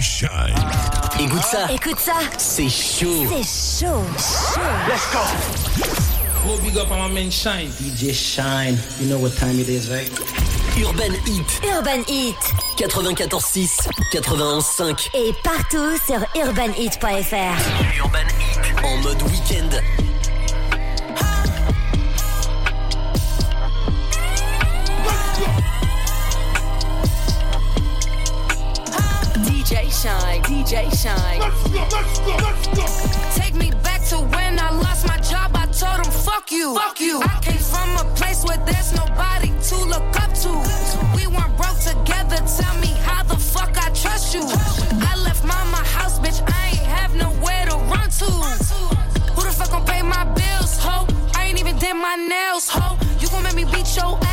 Shine. Écoute ça. Écoute ça. C'est chaud. C'est chaud. Chaud. Let's go. Go big up on my man Shine. DJ Shine. You know what time it is, right? Urban Heat. Urban Heat. 94.6, 91.5. Et partout sur urbanheat.fr. Urban Heat. En mode week-end. Shynn, DJ Shynn. Let's go. Let's go. Let's go. Take me back to when I lost my job. I told him, fuck you. Fuck you. I came from a place where there's nobody to look up to. We weren't broke together. Tell me how the fuck I trust you. I left mama house, bitch. I ain't have nowhere to run to. Who the fuck gon' pay my bills, ho? I ain't even did my nails, ho. You gon' make me beat your ass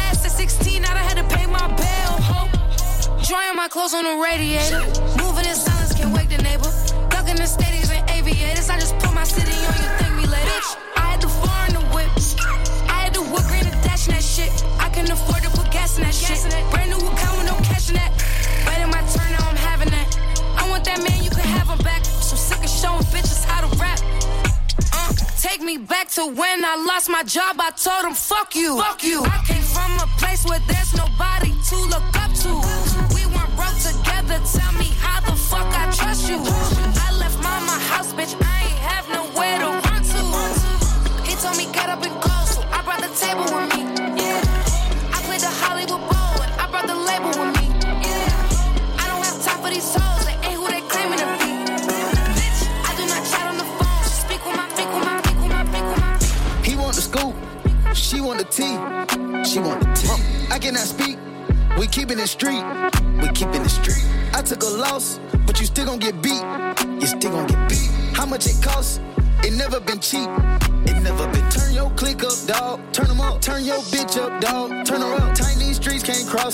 Drying my clothes on the radiator. Moving in silence, can't wake the neighbor. Ducking the stadiums and aviators. I just put my city on you, thank me later. I had the foreign the whip. I had the wood grain to dash in that shit. I can afford to put gas in that shit. Brand new account with no cash in that. Waiting my turn, now I'm having that. I want that man, you can have him back. So sick of showing bitches how to rap. Uh, take me back to when I lost my job. I told him, fuck you. Fuck you. I came from a place where there's nobody to look up to. The fuck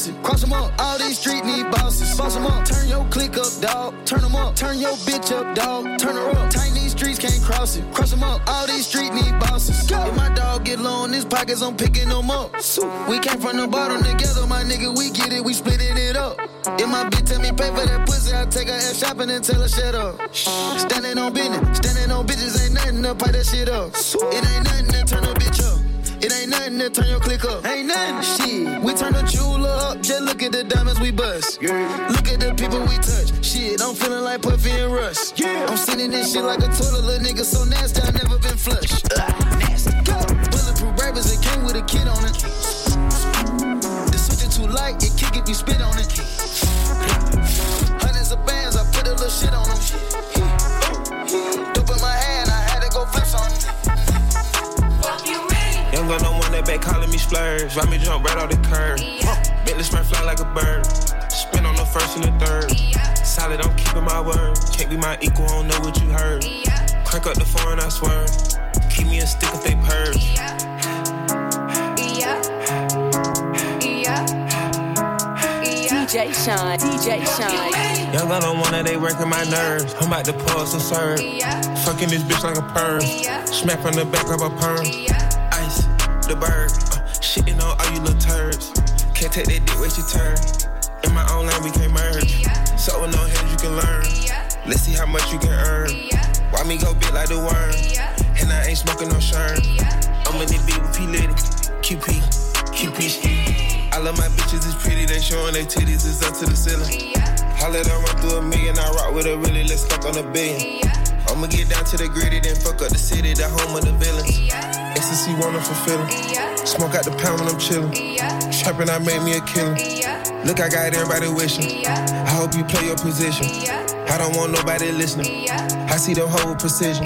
can't cross them up. All these streets need bosses. Boss them up. Turn your click up, dog. Turn them up. Turn your bitch up, dog. Turn her up. Tiny streets can't cross it. Cross them up. All these streets need bosses. If my dog get low in his pockets, I'm picking them up. We came from the bottom together, my nigga. We get it. We splitting it up. If my bitch tell me pay for that pussy, I take her ass shopping and tell her shut up. Standing on business. Standing on bitches ain't nothing to pipe that shit up. It ain't nothing to turn a bitch up. It ain't nothing to turn your click up. Ain't nothing. Shit. We turn the jeweler up. Just look at the diamonds we bust. Look at the people we touch. Shit, I'm feeling like Puffy and Rush. Yeah. I'm sitting this shit like a toilet, little nigga so nasty, I never been flushed. nasty. Bulletproof rappers, it came with a kid on it. The switch is too light, it kick if you spit on it. Hundreds of bands, I put a little shit on them. Dope in my hand, I had to go flex on it. Young no one that back calling me splurge. Ride me jump right off the curb. Bentley sprint fly like a bird. Spin on the first and the third. Solid, I'm keeping my word. Can't be my equal, I don't know what you heard. Crank up the phone, I swear. Keep me a stick if they purge. Yeah. Yeah. Yeah. DJ Shynn, DJ Shynn. Young gun on one that they working my nerves. I'm about to pull some serve. Fucking this bitch like a perm. Smack from the back of a perm. Ice, the bird. Uh, shitting on all you little turds. Can't take that dick, wait your turn. In my own lane, we can't merge. So with no heads, you can learn. Let's see how much you can earn. Why me go big like the worm? And I ain't smoking no shirt. I'm in this beat with P Litty. QP, QP. I love my bitches, it's pretty. They showing their titties, it's up to the ceiling. I let her run through a million. I rock with her really, let's fuck on a billion. I'ma get down to the gritty, then fuck up the city, the home of the villains. Ecstasy, wonderful feeling. Smoke out the pound when I'm chillin'. Trapping, I made me a killer. Look, I got everybody wishing. I hope you play your position. I don't want nobody listening. I see them whole precision.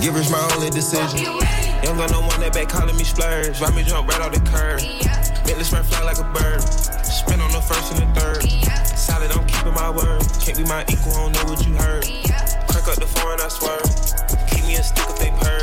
Givers my only decision. Young got no one that back calling me splurge. Ride me jump right off the curb. Bentley sprint fly like a bird. Spin on the first and the third. Solid, I'm keeping my word. Can't be my equal, I don't know what you heard. Crack up the phone, I swear. Keep me a stick if they purge.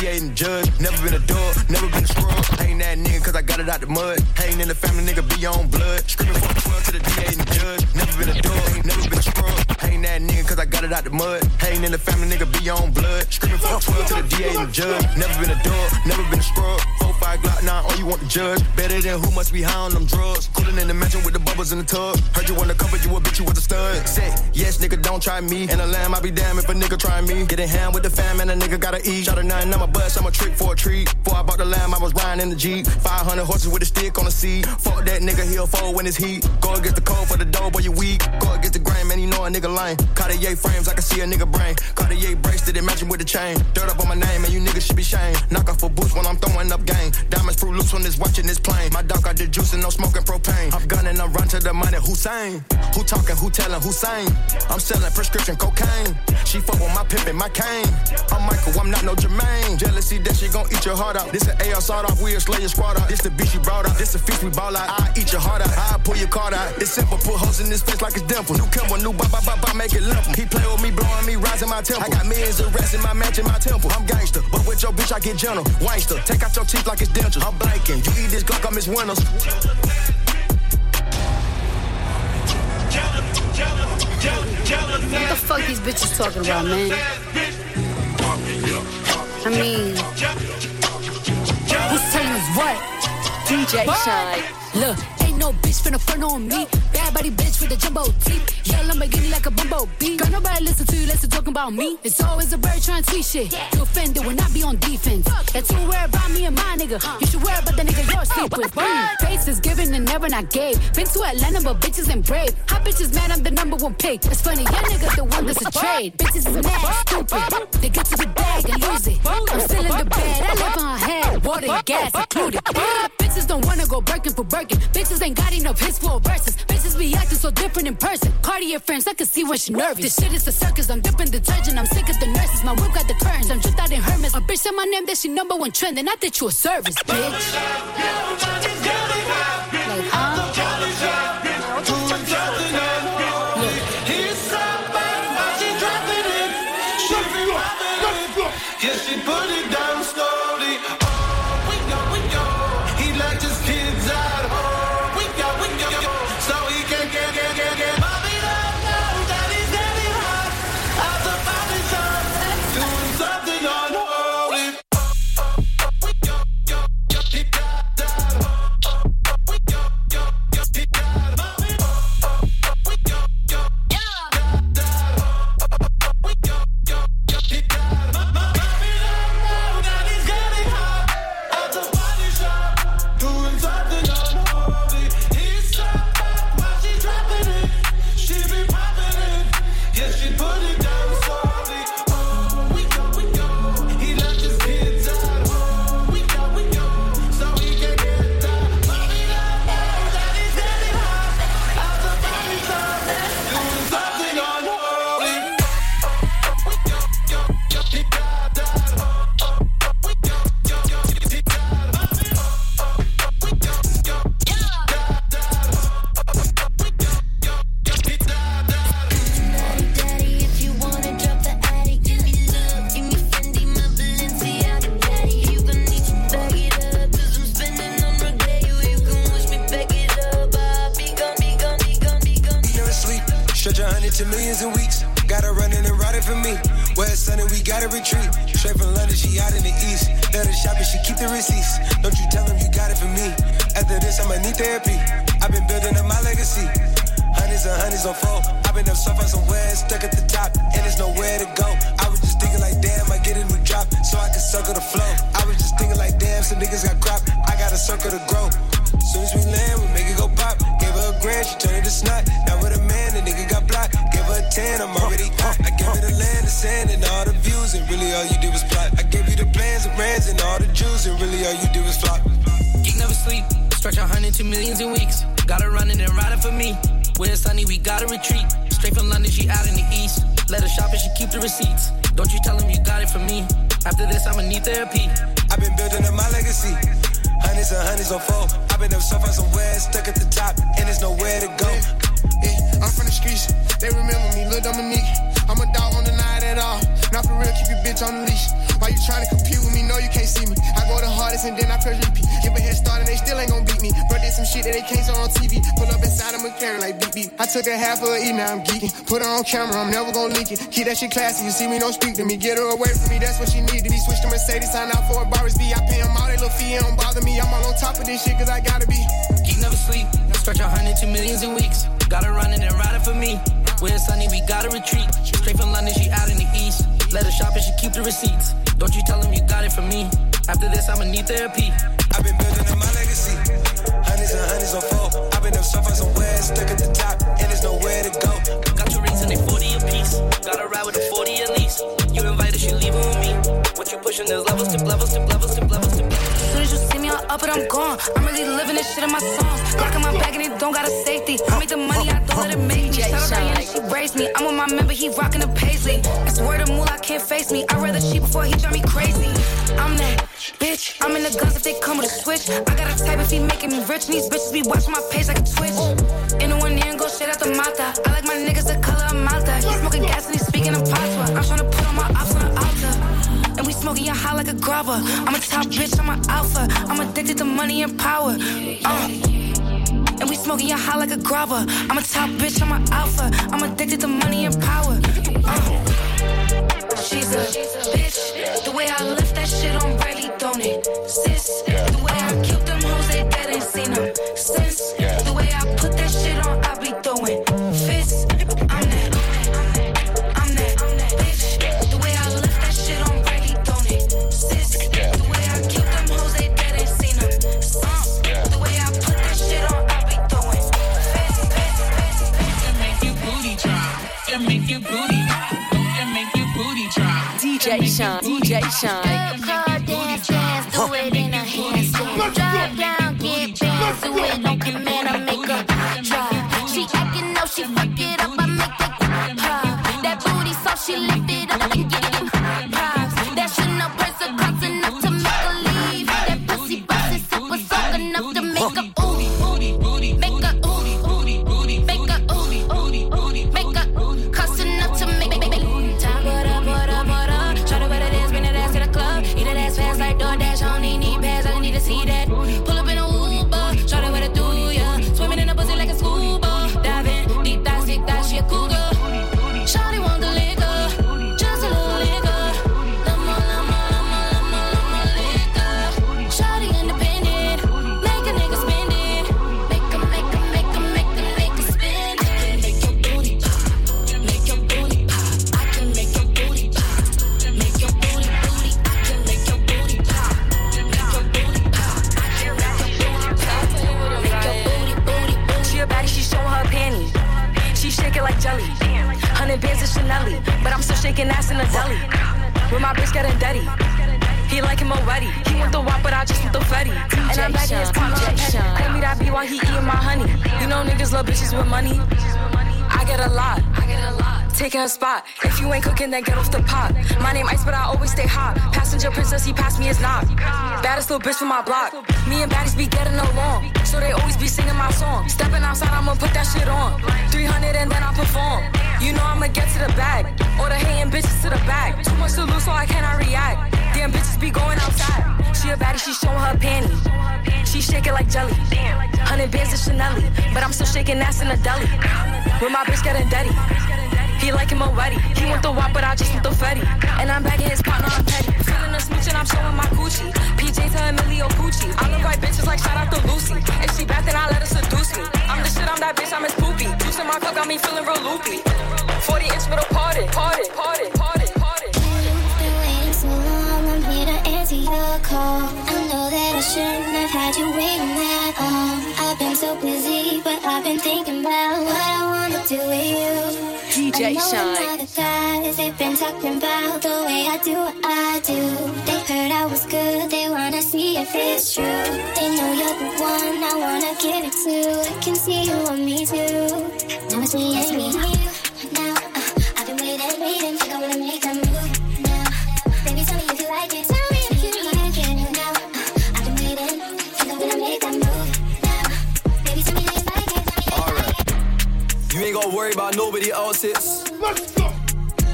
On blood. Screaming for 12 to the DA and judge. Never been a dog, never been a scrub. Ain't that nigga cause I got it out the mud. Ain't in the family, nigga, be on blood. Screaming for 12 to the DA got out the mud. Ain't in the family, nigga, be on blood. Screaming for 12 to the DA and the judge. Never been a dog, never been a scrub. 4-5 Glock 9, all you want to judge. Better than who must be high on them drugs. Cooling in the mansion with the bubbles in the tub. Heard you wanna cover, you a bitch, you was a stud. Say, yes, nigga, don't try me. And a lamb, I be damn if a nigga try me. Get in hand with the fam, and a nigga gotta eat. Shot a nine, I'm a bust, I'm a trick for a treat. Before I bought the lamb, I was riding in the Jeep. 500 horses with a stick on the seat. Fuck that nigga, he'll fold when it's heat. Go against the cold for the dough, boy, you weak. Go against the grain, man, you know a nigga lame. Cartier frames, I can see a nigga brain. Cartier bracelet, it matching with the chain. Dirt up on my name, and you niggas should be shamed. Knock off a boost when I'm throwing up game. Diamonds fruit loops when it's watching this plane. My dog got the juice and no smoking propane. I'm gunning, I'm run to the money. Hussein. Who talking, who telling, who? I'm selling prescription cocaine. She fuck with my pimp and my cane. I'm Michael, I'm not no Jermaine. Jealousy that she gon' eat your heart out. This an AR sawed off, we a slayer squad out. This the beat she brought out. This the feast we ball out. I eat your heart out. I pull your card out. It's simple, put hoes in this face like it's dimple. New Kimber, new ba ba ba ba, make it limp. He play with me, blowing me, rising my temple. I got millions of rats in my match in my temple. I'm gangster, but with your bitch I get gentle. Wangster, take out your teeth like it's dentures. I'm blanking. You eat this Glock, I miss Winners. What the fuck these bitches talking about, man? I mean, who's telling us what? DJ Shynn. Look, ain't no bitch finna front on me. Bad body bitch with a jumbo teeth. Yeah, Lamborghini like a bumblebee. Got nobody listen to you, listen talking about me. It's always a bird trying to tweet shit. You offended when I be on defense. That you worry about me and my nigga. You should worry about the nigga you're sleep with. Mm. Faces given and never not gave. Been to Atlanta, but bitches ain't brave. Hot bitches mad, I'm the number one pick. It's funny, your nigga the one that's a trade. Bitches is mad, stupid. They get to the bag and lose it. I'm still in the bed, I live on head. Water gas included. Bitches don't wanna go Birkin for Birkin. Bitches ain't got enough hits for verses. Bitches be acting so different in person. Cartier friends, I can see when she nervous. This shit is a circus, I'm dipping detergent. I'm sick of the nurses. My whip got the curtains. I'm dripped out in Hermes. A bitch said my name, that she number one trend. And I did you a service, bitch. Like, huh? Gotta retreat. Straight from London, she out in the east. Let her shop and she keep the receipts. Don't you tell them you got it for me. After this, I'ma need therapy. I've been building up my legacy. Hundreds and hundreds on four. I've been up so far somewhere, stuck at the top, and there's nowhere to go. I was just thinking like, damn, I get a new drop, so I can circle the flow. I was just thinking like, damn, some niggas got crop. I got a circle to grow. Soon as we land, we make it go pop. Gave her a grand, she turned it to snot. Now with a man, the nigga got Gave her a ten, I'm already hot. I gave her the land, the sand, and all the views, and really all you did was plot. I gave you the plans, and brands, and all the jewels, and really all you did was flop. Geek never sleep. Stretch a hundred to millions in weeks. Gotta run it and ride it for me. When it's sunny, we gotta retreat. Straight from London, she out in the east. Let her shop and she keep the receipts. Don't you tell him you got it from me. After this, I'ma need therapy. I've been building up my legacy. Hundreds and hundreds on four. I've been up so far somewhere, stuck at the top, and there's nowhere to go. Yeah, I'm from the streets. They remember me, little Dominique. I'm a dog on the night at all. Not for real, keep your bitch on the leash. Why you trying to compete with me? No, you can't see me. I go the hardest and then I press repeat. Give a head start and they still ain't gon' beat me. Bro, did some shit that they can't show on TV. Pull up inside of McLaren like beep beep. I took a half of E, now I'm geeking. Put her on camera, I'm never gon' leak it. Keep that shit classy, you see me, don't speak to me. Get her away from me, that's what she need to be. Switch to Mercedes, sign out for a Boris V. I pay all, they little fee, it don't bother me. I'm all on top of this shit, cause I gotta be. Geek never sleep. Stretch a hundred to millions in weeks. Where it's sunny, we gotta retreat. Straight from London, she out in the east. Let her shop and she keep the receipts. Don't you tell him you got it from me. After this, I'ma need therapy. I've been building up my legacy. Hundreds and hundreds on four. I've been up so far somewhere, stuck at the top, and there's nowhere to go. Got two rings and they 40 apiece. Gotta ride with a 40 at least. You invited, she leaving with me. What you pushing, there's levels to levels to levels to levels to Soon as you see me, I'm up and I'm gone. I'm really living this shit in my songs. Locking my bag and it don't got a safety. I make the money, I don't let it make me. Shout out Diana, she braced me. I'm with my member, he rockin' the paisley. That's word of moolah can't face me. I'd rather cheat before he drive me crazy. I'm that bitch. I'm in the guns if they come with a switch. I got a type if he making me rich. And these bitches be watching my page like a twitch. In the one ear and go straight out the mata. I like my niggas the color of Malta. He smoking gas and he speaking in patois. I'm tryna put on my ops on the altar. And we smoking your high like a grubber. I'm a top bitch, I'm an alpha. I'm addicted to money and power. Uh. We smoking your high like a grubber. I'm a top bitch, I'm an alpha. I'm addicted to money and power. Uh. She's a bitch. The way I lift that shit on Bradley, don't it? Sis. Drop. Make you booty. It make you booty drop. DJ Shynn, DJ Shynn. Car dance, dance, do it in a handstand. Drive down, get bands, do it on command. I make her drive. She acting no, she fuck it up. I make that pop. That booty so she lift it up and get them My name Ice, but I always stay hot. Passenger princess, he passed me his knock. Baddest little bitch from my block. Me and baddies be getting along. So they always be singing my song. Stepping outside, I'ma put that shit on. 300 and then I perform. You know I'ma get to the bag. Or the hating bitches to the back. Too much to lose, so I cannot react. Damn bitches be going outside. She a baddie, she showing her panties. She shake it like jelly. Hundred bands of Chanel, but I'm still shaking ass in the deli. With my bitch getting dirty. He like him already. He want the wop, but I just want the Fetty. And I'm back in his partner, I'm petty. Feeling the smooch and I'm showing my coochie. PJ to Emilio Pucci. I look like bitches like shout out to Lucy. If she bad, then I let her seduce me. I'm the shit, I'm that bitch, I'm his poopy. Juice in my cup got me feeling real loopy. 40 inch waiting so long, I'm here to answer your call. I know that I shouldn't have had you waiting that long. I've been so busy, but I've been thinking about what I wanna do with you. DJ I know Shynn. a lot of guys, they've been talking about the way I do what I do. They heard I was good, they wanna see if it's true. They know you're the one I wanna give it to. I can see you want me too. Now it's me, it's me. Now, uh, I've been waiting, waiting, think I wanna make a gotta worry about nobody else's.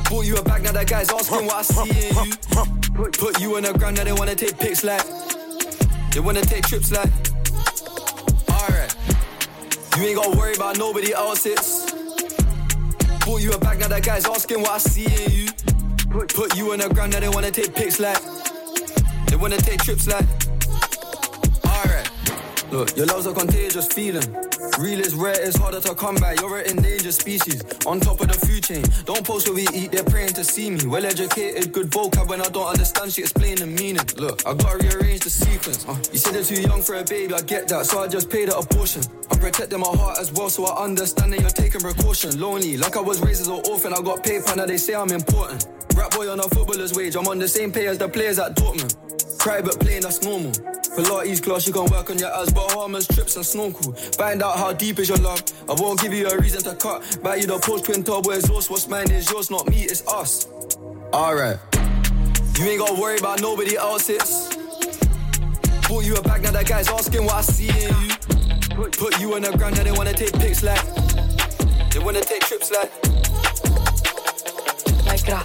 Bought you a bag, now that guy's asking what I see in you. Put, you on the ground, now they wanna take pics like. They wanna take trips like. Alright. You ain't gotta worry about nobody else's. Bought you a bag, now that guy's asking what I see in you. Put, put you on the ground, now they wanna take pics like. They wanna take trips like. Alright. Look, your love's a contagious feeling. Real is rare, it's harder to come by. You're an endangered species, on top of the food chain. Don't post where we eat, they're praying to see me. Well educated, good vocab. When I don't understand, she explain the meaning. Look, I gotta rearrange the sequence. Uh, you said you're too young for a baby, I get that, so I just paid a abortion. I'm protecting my heart as well, so I understand that you're taking precaution. Lonely, like I was raised as an orphan, I got paper, now they say I'm important. Rap boy on a footballer's wage, I'm on the same pay as the players at Dortmund. Cry but playing, that's normal. Pilates class, you can work on your abs, Bahamas, trips and snorkel. Find out how deep is your love. I won't give you a reason to cut. Buy you the Porsche twin turbo exhaust. What's mine is yours, not me, it's us. Alright. You ain't gotta worry about nobody else's. Bought you a bag, now that guy's asking what I see in you. Put, you on the ground, now they wanna take pics like. They wanna take trips like. Like gra,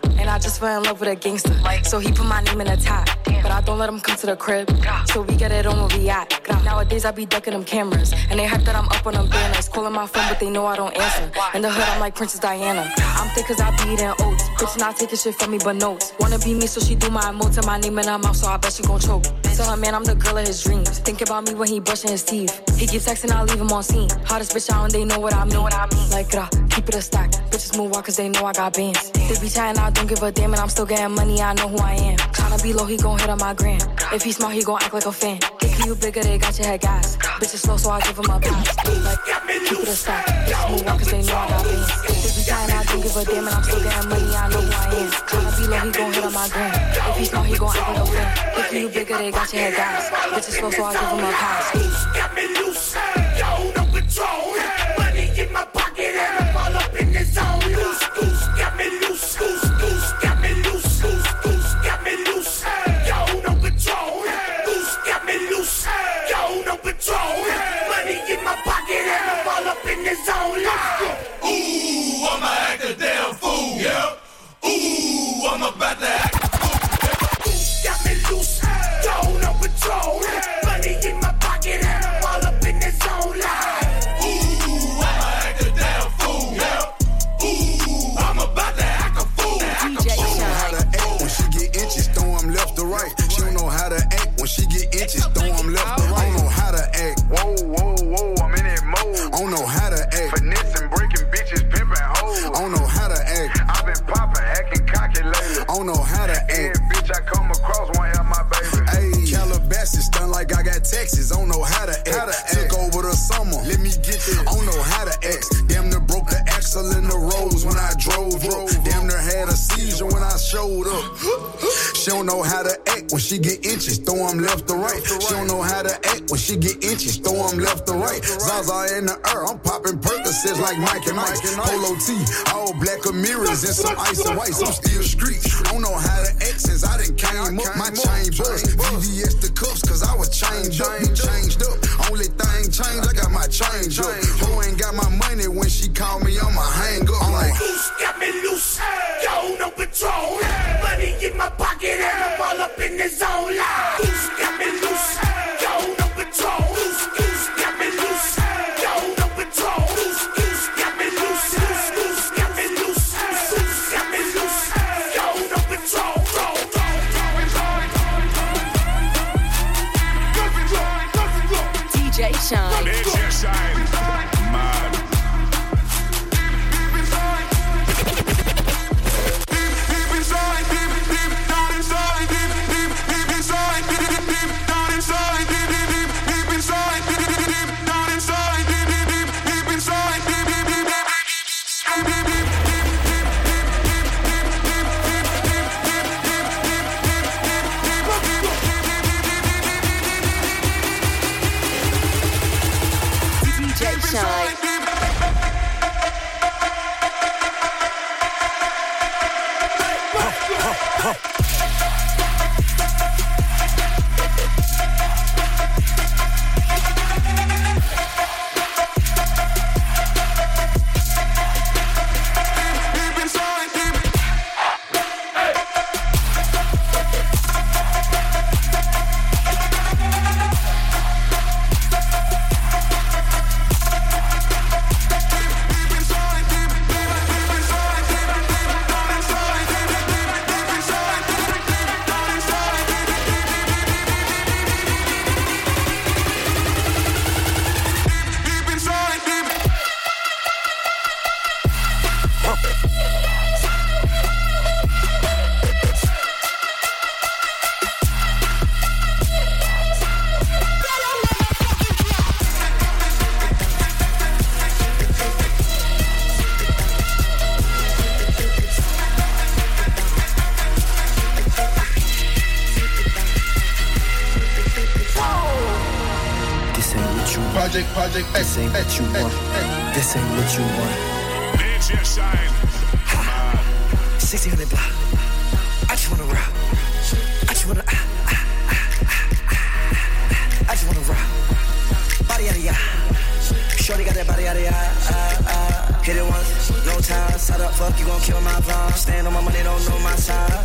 And I just fell in love with a gangster. So he put my name in a tag. But I don't let him come to the crib. So we get it on where we at. Nowadays I be ducking them cameras. And they hype that I'm up on them banners. Calling my phone, but they know I don't answer. In the hood, I'm like Princess Diana. I'm thick cause I be eating oats. Bitch not taking shit from me but notes. Wanna be me, so she do my emotes and my name in her mouth, so I bet she gon' choke. Tell her man I'm the girl of his dreams. Think about me when he brushing his teeth. He keep texting, I leave him on scene. Hottest bitch out and they know what I mean. What I mean. Like, gra, keep it a stack. Bitches move on cause they know I got bands. They be chatting, I don't give a damn, and I'm still getting money, I know who I am. Tryna be low, he gon' hit on my gram. If he smart, he gon' act like a fan. Think you bigger, they got your head gas. Bitches slow, so I give him a pass. Like, keep it a stack. Bitches move on cause they know I got bands. They be chatting, I don't give a damn, and I'm still getting money, I know who I am. Tryna be low, he gon' hit on my gram. If he smart, he gon' act like fan. Think you bigger, they got your head gas. Bitches slow, so I give him a pass. Got me loose, she get inches, throw 'em left 'em left to right. Zaza in the air, I'm popping Percocets like Mike and Mike. Polo T, all black mirrors and some ice and white. I'm still street. I don't know how to act since I done came up. My chain bust. VVS the cuffs, cause I was changed up. We changed up. Only thing changed, I got my change up. Who ain't got my money when she call me, I'ma hang up. I'm like, Goose got me loose, yo, no control. Money in my pocket and I'm all up in the zone. Like, 1600 block. I just wanna rock. I just wanna. ah, ah, ah. I just wanna rock. Body yada yada. Shorty got that body yada. Ah, ah. Hit it once, no time. Side up, fuck, you gon' kill my vibe. Stand on my money, don't know my side.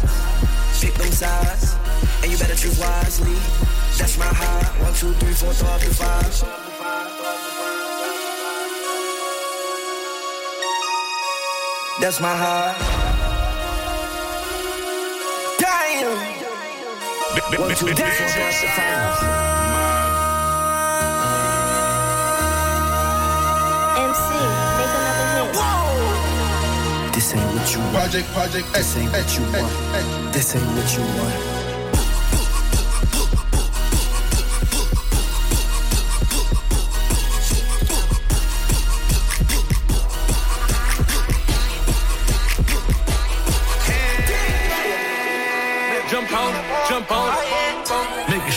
Pick them sides, and you better choose wisely. That's my high. One, two, three, four, five, three, five. That's my high. Damn. One, two, three, four, five, five. MC, make another hit. This ain't what you want. Project, project, This ain't what you want. Eh, eh, eh. This ain't what you want.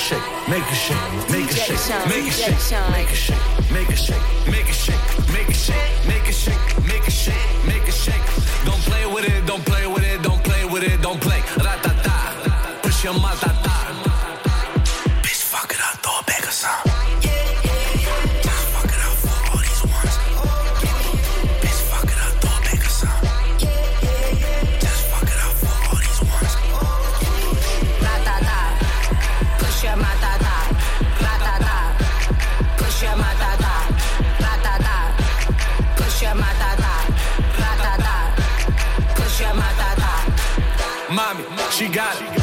Shake, make it shake, make DJ shake, make DJ shake, make it shake, make it shake, make it shake, make it shake, make it shake, make it shake, make it shake. Don't play with it, don't play with it, don't play with it, don't play. Ratata, push your matata. She got it.